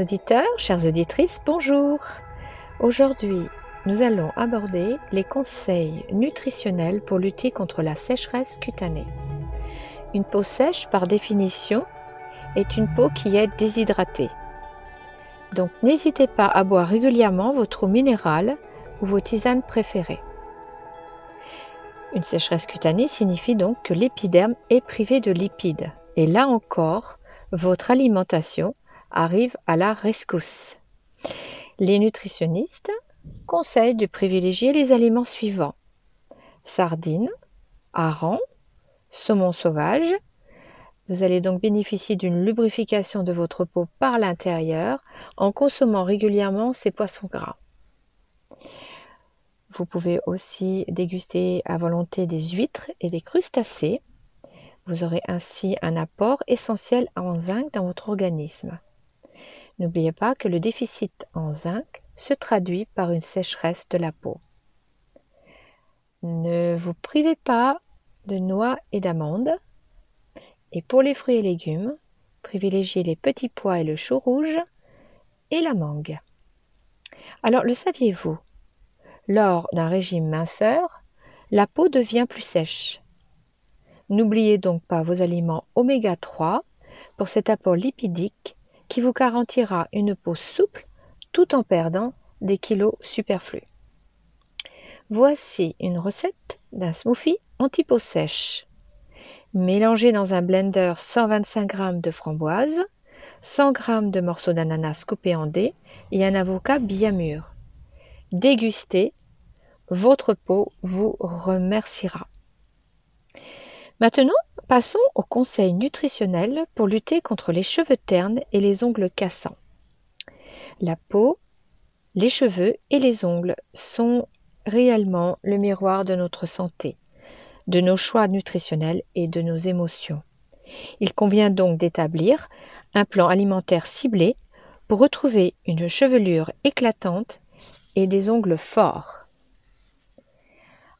auditeurs, chères auditrices, bonjour. Aujourd'hui, nous allons aborder les conseils nutritionnels pour lutter contre la sécheresse cutanée. Une peau sèche, par définition, est une peau qui est déshydratée. Donc n'hésitez pas à boire régulièrement votre eau minérale ou vos tisanes préférées. Une sécheresse cutanée signifie donc que l'épiderme est privé de lipides. Et là encore, votre alimentation arrive à la rescousse. Les nutritionnistes conseillent de privilégier les aliments suivants sardines, harengs, saumon sauvage. Vous allez donc bénéficier d'une lubrification de votre peau par l'intérieur en consommant régulièrement ces poissons gras. Vous pouvez aussi déguster à volonté des huîtres et des crustacés. Vous aurez ainsi un apport essentiel en zinc dans votre organisme. N'oubliez pas que le déficit en zinc se traduit par une sécheresse de la peau. Ne vous privez pas de noix et d'amandes. Et pour les fruits et légumes, privilégiez les petits pois et le chou rouge et la mangue. Alors, le saviez-vous? Lors d'un régime minceur, la peau devient plus sèche. N'oubliez donc pas vos aliments oméga 3 pour cet apport lipidique qui vous garantira une peau souple tout en perdant des kilos superflus. Voici une recette d'un smoothie anti-peau sèche. Mélangez dans un blender 125 g de framboise, 100 g de morceaux d'ananas coupés en dés et un avocat bien mûr. Dégustez, votre peau vous remerciera. Maintenant, passons aux conseils nutritionnels pour lutter contre les cheveux ternes et les ongles cassants. La peau, les cheveux et les ongles sont réellement le miroir de notre santé, de nos choix nutritionnels et de nos émotions. Il convient donc d'établir un plan alimentaire ciblé pour retrouver une chevelure éclatante et des ongles forts.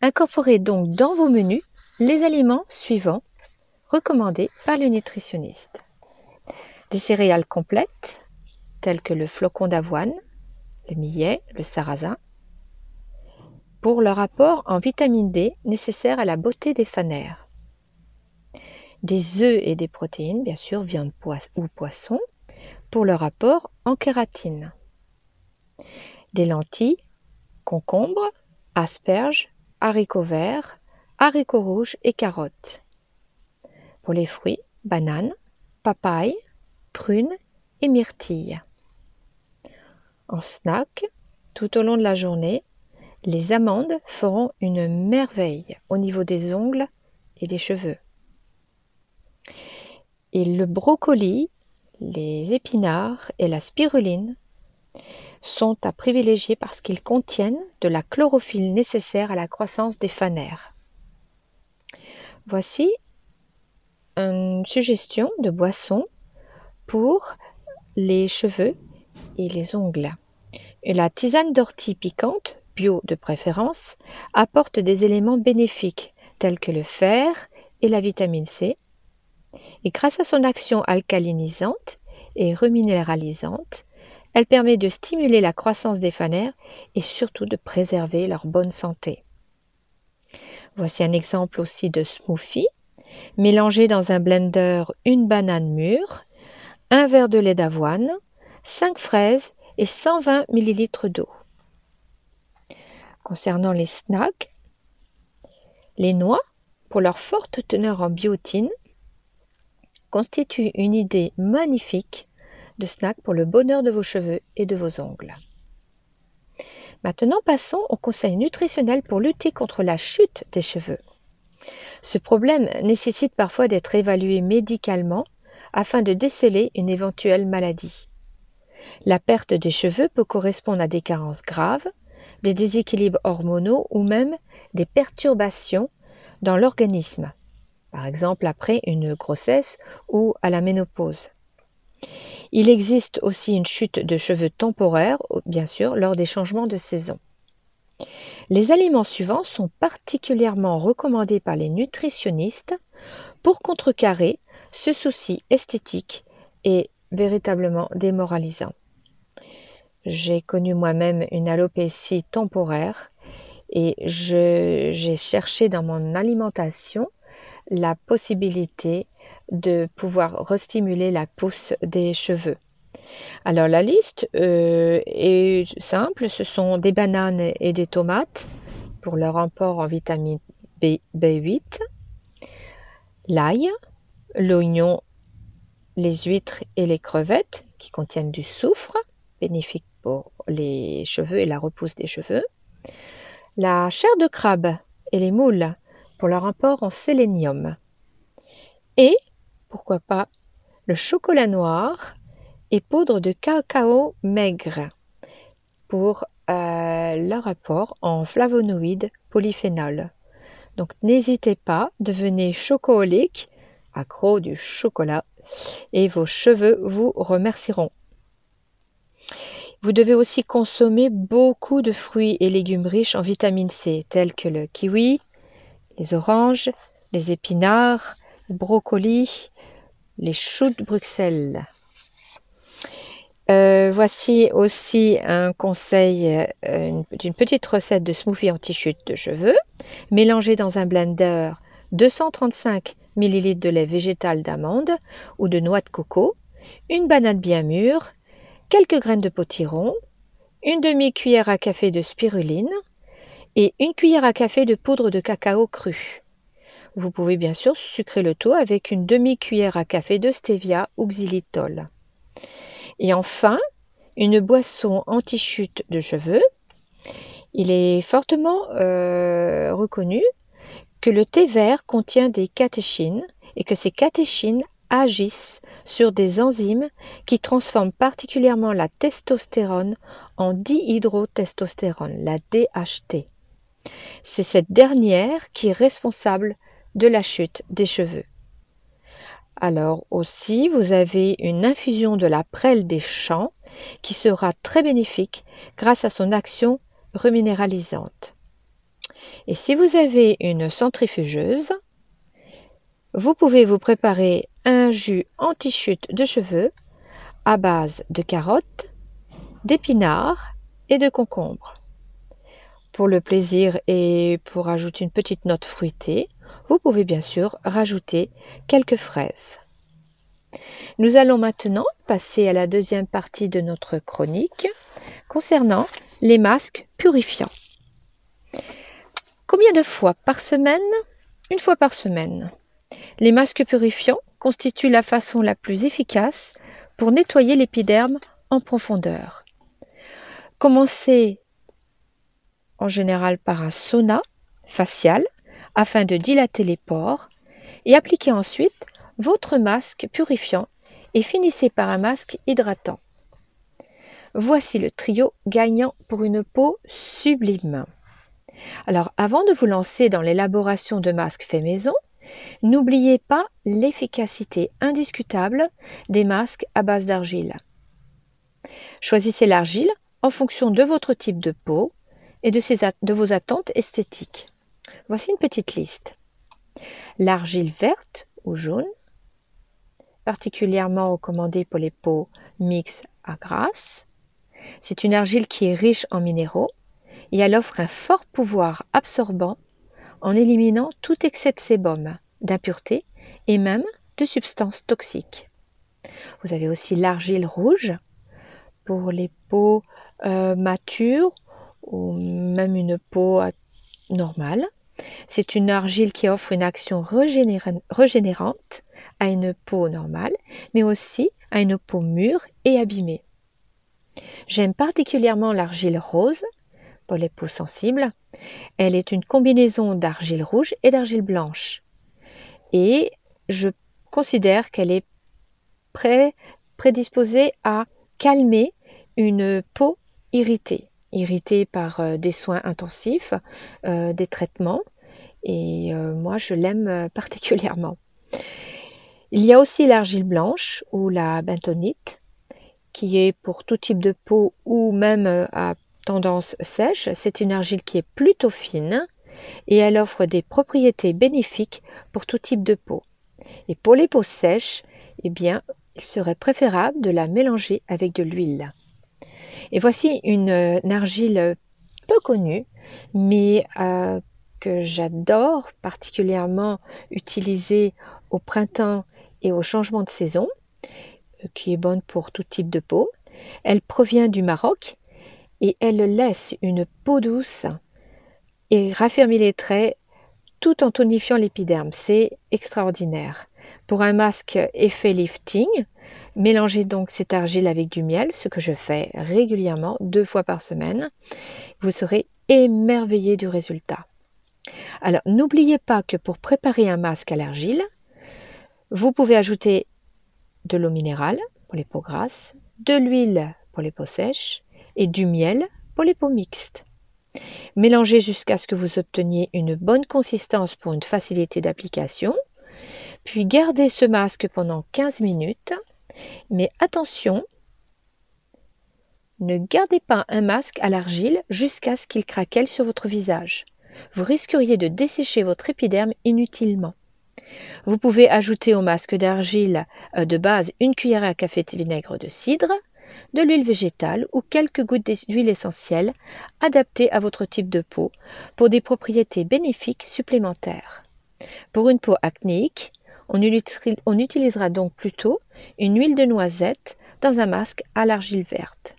Incorporez donc dans vos menus les aliments suivants recommandés par le nutritionniste. Des céréales complètes, telles que le flocon d'avoine, le millet, le sarrasin, pour leur apport en vitamine D nécessaire à la beauté des fanères. Des œufs et des protéines, bien sûr, viande ou poisson, pour leur apport en kératine. Des lentilles, concombres, asperges, haricots verts, haricots rouges et carottes. Pour les fruits, bananes, papayes, prunes et myrtilles. En snack, tout au long de la journée, les amandes feront une merveille au niveau des ongles et des cheveux. Et le brocoli, les épinards et la spiruline sont à privilégier parce qu'ils contiennent de la chlorophylle nécessaire à la croissance des fanères. Voici une suggestion de boisson pour les cheveux et les ongles. La tisane d'ortie piquante, bio de préférence, apporte des éléments bénéfiques tels que le fer et la vitamine C. Et grâce à son action alcalinisante et reminéralisante, elle permet de stimuler la croissance des fanères et surtout de préserver leur bonne santé. Voici un exemple aussi de smoothie. Mélangez dans un blender une banane mûre, un verre de lait d'avoine, 5 fraises et 120 ml d'eau. Concernant les snacks, les noix, pour leur forte teneur en biotine, constituent une idée magnifique de snack pour le bonheur de vos cheveux et de vos ongles. Maintenant, passons au conseil nutritionnel pour lutter contre la chute des cheveux. Ce problème nécessite parfois d'être évalué médicalement afin de déceler une éventuelle maladie. La perte des cheveux peut correspondre à des carences graves, des déséquilibres hormonaux ou même des perturbations dans l'organisme, par exemple après une grossesse ou à la ménopause. Il existe aussi une chute de cheveux temporaire, bien sûr, lors des changements de saison. Les aliments suivants sont particulièrement recommandés par les nutritionnistes pour contrecarrer ce souci esthétique et véritablement démoralisant. j'ai connu moi-même une alopécie temporaire et j'ai cherché dans mon alimentation la possibilité de pouvoir restimuler la pousse des cheveux. Alors la liste euh, est simple, ce sont des bananes et des tomates pour leur apport en vitamine B, B8, l'ail, l'oignon, les huîtres et les crevettes qui contiennent du soufre, bénéfique pour les cheveux et la repousse des cheveux, la chair de crabe et les moules pour leur apport en sélénium, et, pourquoi pas, le chocolat noir et poudre de cacao maigre pour euh, leur apport en flavonoïdes polyphénol. Donc n'hésitez pas, devenez chocoolique, accro du chocolat, et vos cheveux vous remercieront. Vous devez aussi consommer beaucoup de fruits et légumes riches en vitamine C, tels que le kiwi, les oranges, les épinards, le brocoli, les choux de Bruxelles. Euh, voici aussi un conseil euh, d'une petite recette de smoothie anti-chute de cheveux. Mélangez dans un blender 235 ml de lait végétal d'amande ou de noix de coco, une banane bien mûre, quelques graines de potiron, une demi-cuillère à café de spiruline et une cuillère à café de poudre de cacao cru. Vous pouvez bien sûr sucrer le tout avec une demi-cuillère à café de stevia ou xylitol. Et enfin, une boisson anti-chute de cheveux. Il est fortement euh, reconnu que le thé vert contient des catéchines et que ces catéchines agissent sur des enzymes qui transforment particulièrement la testostérone en dihydrotestostérone, la DHT. C'est cette dernière qui est responsable de la chute des cheveux. Alors aussi, vous avez une infusion de la prêle des champs qui sera très bénéfique grâce à son action reminéralisante. Et si vous avez une centrifugeuse, vous pouvez vous préparer un jus anti-chute de cheveux à base de carottes, d'épinards et de concombres. Pour le plaisir et pour ajouter une petite note fruitée, vous pouvez bien sûr rajouter quelques fraises. Nous allons maintenant passer à la deuxième partie de notre chronique concernant les masques purifiants. Combien de fois par semaine? Une fois par semaine. Les masques purifiants constituent la façon la plus efficace pour nettoyer l'épiderme en profondeur. Commencez en général par un sauna facial afin de dilater les pores et appliquez ensuite votre masque purifiant et finissez par un masque hydratant. Voici le trio gagnant pour une peau sublime. Alors avant de vous lancer dans l'élaboration de masques faits maison, n'oubliez pas l'efficacité indiscutable des masques à base d'argile. Choisissez l'argile en fonction de votre type de peau et de, vos attentes esthétiques. Voici une petite liste. L'argile verte ou jaune, particulièrement recommandée pour les peaux mixtes à grasse. C'est une argile qui est riche en minéraux et elle offre un fort pouvoir absorbant en éliminant tout excès de sébum, d'impuretés et même de substances toxiques. Vous avez aussi l'argile rouge pour les peaux euh, matures ou même une peau normale. C'est une argile qui offre une action régénérante à une peau normale, mais aussi à une peau mûre et abîmée. J'aime particulièrement l'argile rose pour les peaux sensibles. Elle est une combinaison d'argile rouge et d'argile blanche. Et je considère qu'elle est prédisposée à calmer une peau irritée irritée par euh, des soins intensifs, euh, des traitements. Et euh, moi, je l'aime particulièrement. Il y a aussi l'argile blanche ou la bentonite, qui est pour tout type de peau ou même à tendance sèche. C'est une argile qui est plutôt fine et elle offre des propriétés bénéfiques pour tout type de peau. Et pour les peaux sèches, eh bien, il serait préférable de la mélanger avec de l'huile. Et voici une, argile peu connue, mais que j'adore particulièrement utiliser au printemps et au changement de saison, qui est bonne pour tout type de peau. Elle provient du Maroc et elle laisse une peau douce et raffermit les traits tout en tonifiant l'épiderme. C'est extraordinaire. Pour un masque effet lifting, mélangez donc cette argile avec du miel, ce que je fais régulièrement, deux fois par semaine. Vous serez émerveillé du résultat. Alors, n'oubliez pas que pour préparer un masque à l'argile, vous pouvez ajouter de l'eau minérale pour les peaux grasses, de l'huile pour les peaux sèches et du miel pour les peaux mixtes. Mélangez jusqu'à ce que vous obteniez une bonne consistance pour une facilité d'application. Puis gardez ce masque pendant 15 minutes. Mais attention, ne gardez pas un masque à l'argile jusqu'à ce qu'il craquelle sur votre visage. Vous risqueriez de dessécher votre épiderme inutilement. Vous pouvez ajouter au masque d'argile euh, de base une cuillère à café de vinaigre de cidre, de l'huile végétale ou quelques gouttes d'huile essentielle adaptées à votre type de peau pour des propriétés bénéfiques supplémentaires. Pour une peau acnéique, on, utilisera donc plutôt une huile de noisette dans un masque à l'argile verte.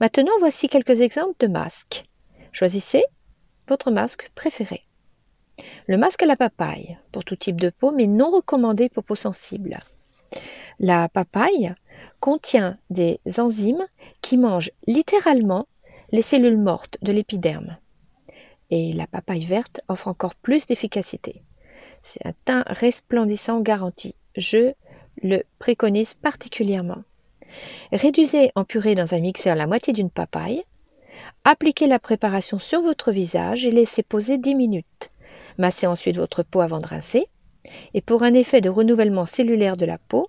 Maintenant, voici quelques exemples de masques. Choisissez votre masque préféré. Le masque à la papaye, pour tout type de peau, mais non recommandé pour peau sensible. La papaye contient des enzymes qui mangent littéralement les cellules mortes de l'épiderme. Et la papaye verte offre encore plus d'efficacité. C'est un teint resplendissant garanti. Je le préconise particulièrement. Réduisez en purée dans un mixeur la moitié d'une papaye. Appliquez la préparation sur votre visage et laissez poser 10 minutes. Massez ensuite votre peau avant de rincer. Et pour un effet de renouvellement cellulaire de la peau,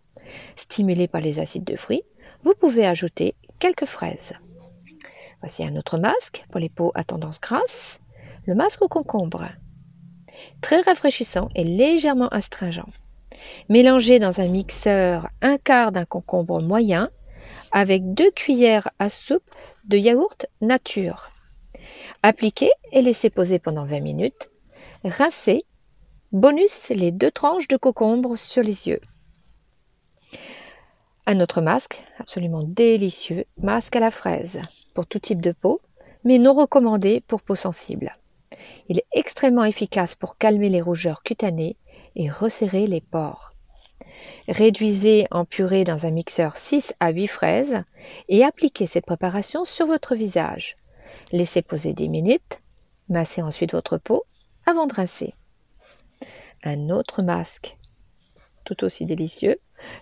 stimulé par les acides de fruits, vous pouvez ajouter quelques fraises. Voici un autre masque pour les peaux à tendance grasse, le masque au concombre. Très rafraîchissant et légèrement astringent. Mélangez dans un mixeur un quart d'un concombre moyen avec deux cuillères à soupe de yaourt nature. Appliquez et laissez poser pendant 20 minutes. Rincez. Bonus les deux tranches de concombre sur les yeux. Un autre masque, absolument délicieux, masque à la fraise, pour tout type de peau, mais non recommandé pour peau sensible. Il est extrêmement efficace pour calmer les rougeurs cutanées et resserrer les pores. Réduisez en purée dans un mixeur 6 à 8 fraises et appliquez cette préparation sur votre visage. Laissez poser 10 minutes, massez ensuite votre peau avant de rincer. Un autre masque, tout aussi délicieux,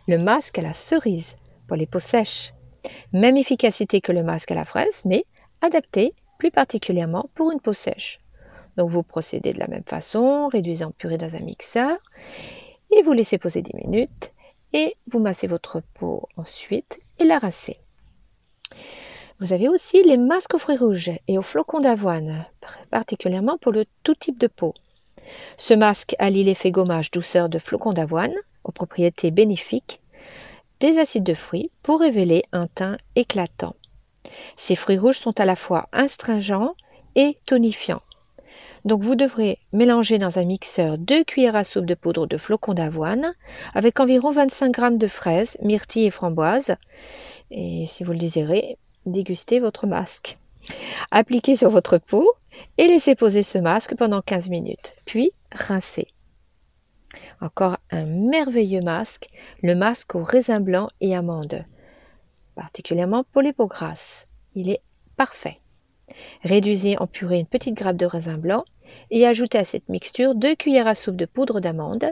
le masque à la cerise pour les peaux sèches. Même efficacité que le masque à la fraise, mais adapté plus particulièrement pour une peau sèche. Donc vous procédez de la même façon, réduisez en purée dans un mixeur et vous laissez poser 10 minutes et vous massez votre peau ensuite et la rincez. Vous avez aussi les masques aux fruits rouges et aux flocons d'avoine, particulièrement pour le tout type de peau. Ce masque allie l'effet gommage douceur de flocons d'avoine aux propriétés bénéfiques des acides de fruits pour révéler un teint éclatant. Ces fruits rouges sont à la fois astringents et tonifiants. Donc vous devrez mélanger dans un mixeur 2 cuillères à soupe de poudre de flocons d'avoine avec environ 25 g de fraises, myrtilles et framboises. Et si vous le désirez, dégustez votre masque. Appliquez sur votre peau et laissez poser ce masque pendant 15 minutes, puis rincez. Encore un merveilleux masque, le masque au raisin blanc et amande, particulièrement pour les peaux grasses. Il est parfait. Réduisez en purée une petite grappe de raisin blanc et ajoutez à cette mixture 2 cuillères à soupe de poudre d'amande.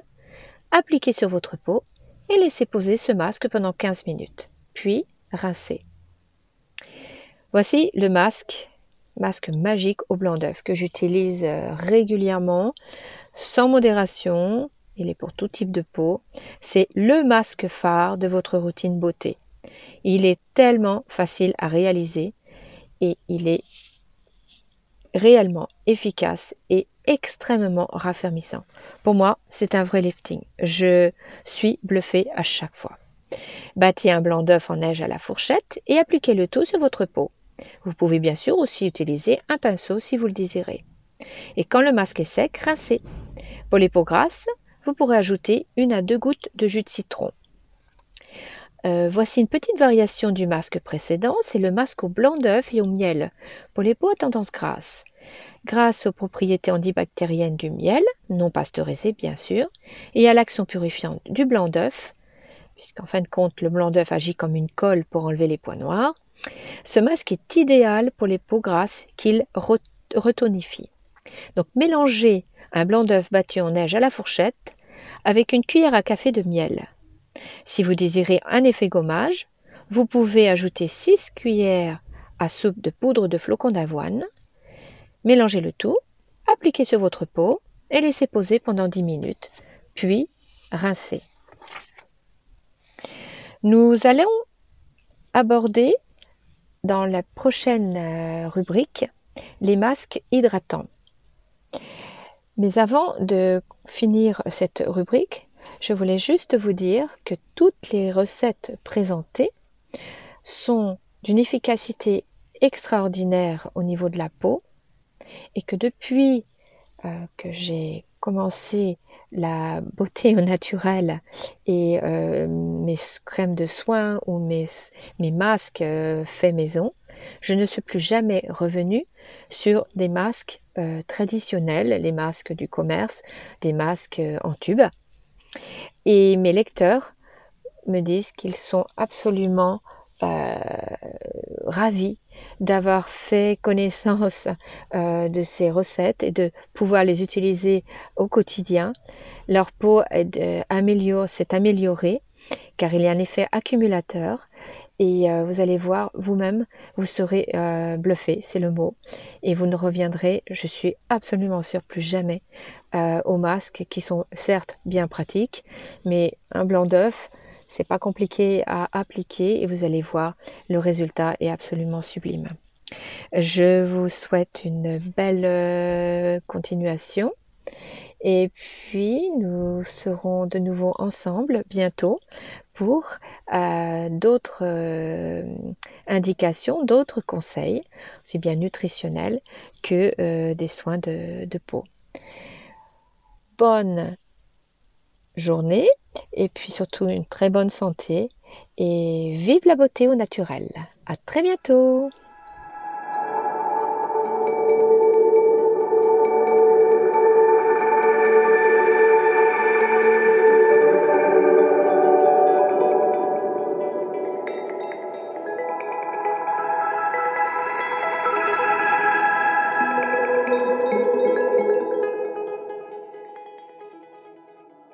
Appliquez sur votre peau et laissez poser ce masque pendant 15 minutes, puis rincez. Voici le masque, masque magique au blanc d'œuf que j'utilise euh, régulièrement, sans modération, il est pour tout type de peau. C'est le masque phare de votre routine beauté. Il est tellement facile à réaliser et il est réellement efficace et extrêmement raffermissant. Pour moi, c'est un vrai lifting. Je suis bluffée à chaque fois. Battez un blanc d'œuf en neige à la fourchette et appliquez le tout sur votre peau. Vous pouvez bien sûr aussi utiliser un pinceau si vous le désirez. Et quand le masque est sec, rincez. Pour les peaux grasses, vous pourrez ajouter une à deux gouttes de jus de citron. Euh, voici une petite variation du masque précédent, c'est le masque au blanc d'œuf et au miel pour les peaux à tendance grasse. Grâce aux propriétés antibactériennes du miel, non pasteurisé bien sûr, et à l'action purifiante du blanc d'œuf, puisqu'en fin de compte le blanc d'œuf agit comme une colle pour enlever les points noirs, ce masque est idéal pour les peaux grasses qu'il retonifie. Donc mélangez un blanc d'œuf battu en neige à la fourchette avec une cuillère à café de miel. Si vous désirez un effet gommage, vous pouvez ajouter 6 cuillères à soupe de poudre de flocons d'avoine, mélangez le tout, appliquez sur votre peau et laissez poser pendant 10 minutes, puis rincez. Nous allons aborder dans la prochaine euh, rubrique les masques hydratants. Mais avant de finir cette rubrique, je voulais juste vous dire que toutes les recettes présentées sont d'une efficacité extraordinaire au niveau de la peau et que depuis euh, que j'ai commencé la beauté au naturel et euh, mes crèmes de soins ou mes, masques euh, faits maison, je ne suis plus jamais revenue sur des masques traditionnels, les masques du commerce, des masques en tube. Et mes lecteurs me disent qu'ils sont absolument ravis d'avoir fait connaissance euh, de ces recettes et de pouvoir les utiliser au quotidien. Leur peau s'est améliorée car il y a un effet accumulateur et euh, vous allez voir vous-même, vous serez euh, bluffé, c'est le mot, et vous ne reviendrez, je suis absolument sûre, plus jamais aux masques qui sont certes bien pratiques, mais un blanc d'œuf, c'est pas compliqué à appliquer et vous allez voir, le résultat est absolument sublime. Je vous souhaite une belle euh, continuation. Et puis, nous serons de nouveau ensemble bientôt pour euh, d'autres euh, indications, d'autres conseils, aussi bien nutritionnels que des soins de, de peau. Bonne journée et puis surtout une très bonne santé et vive la beauté au naturel. À très bientôt!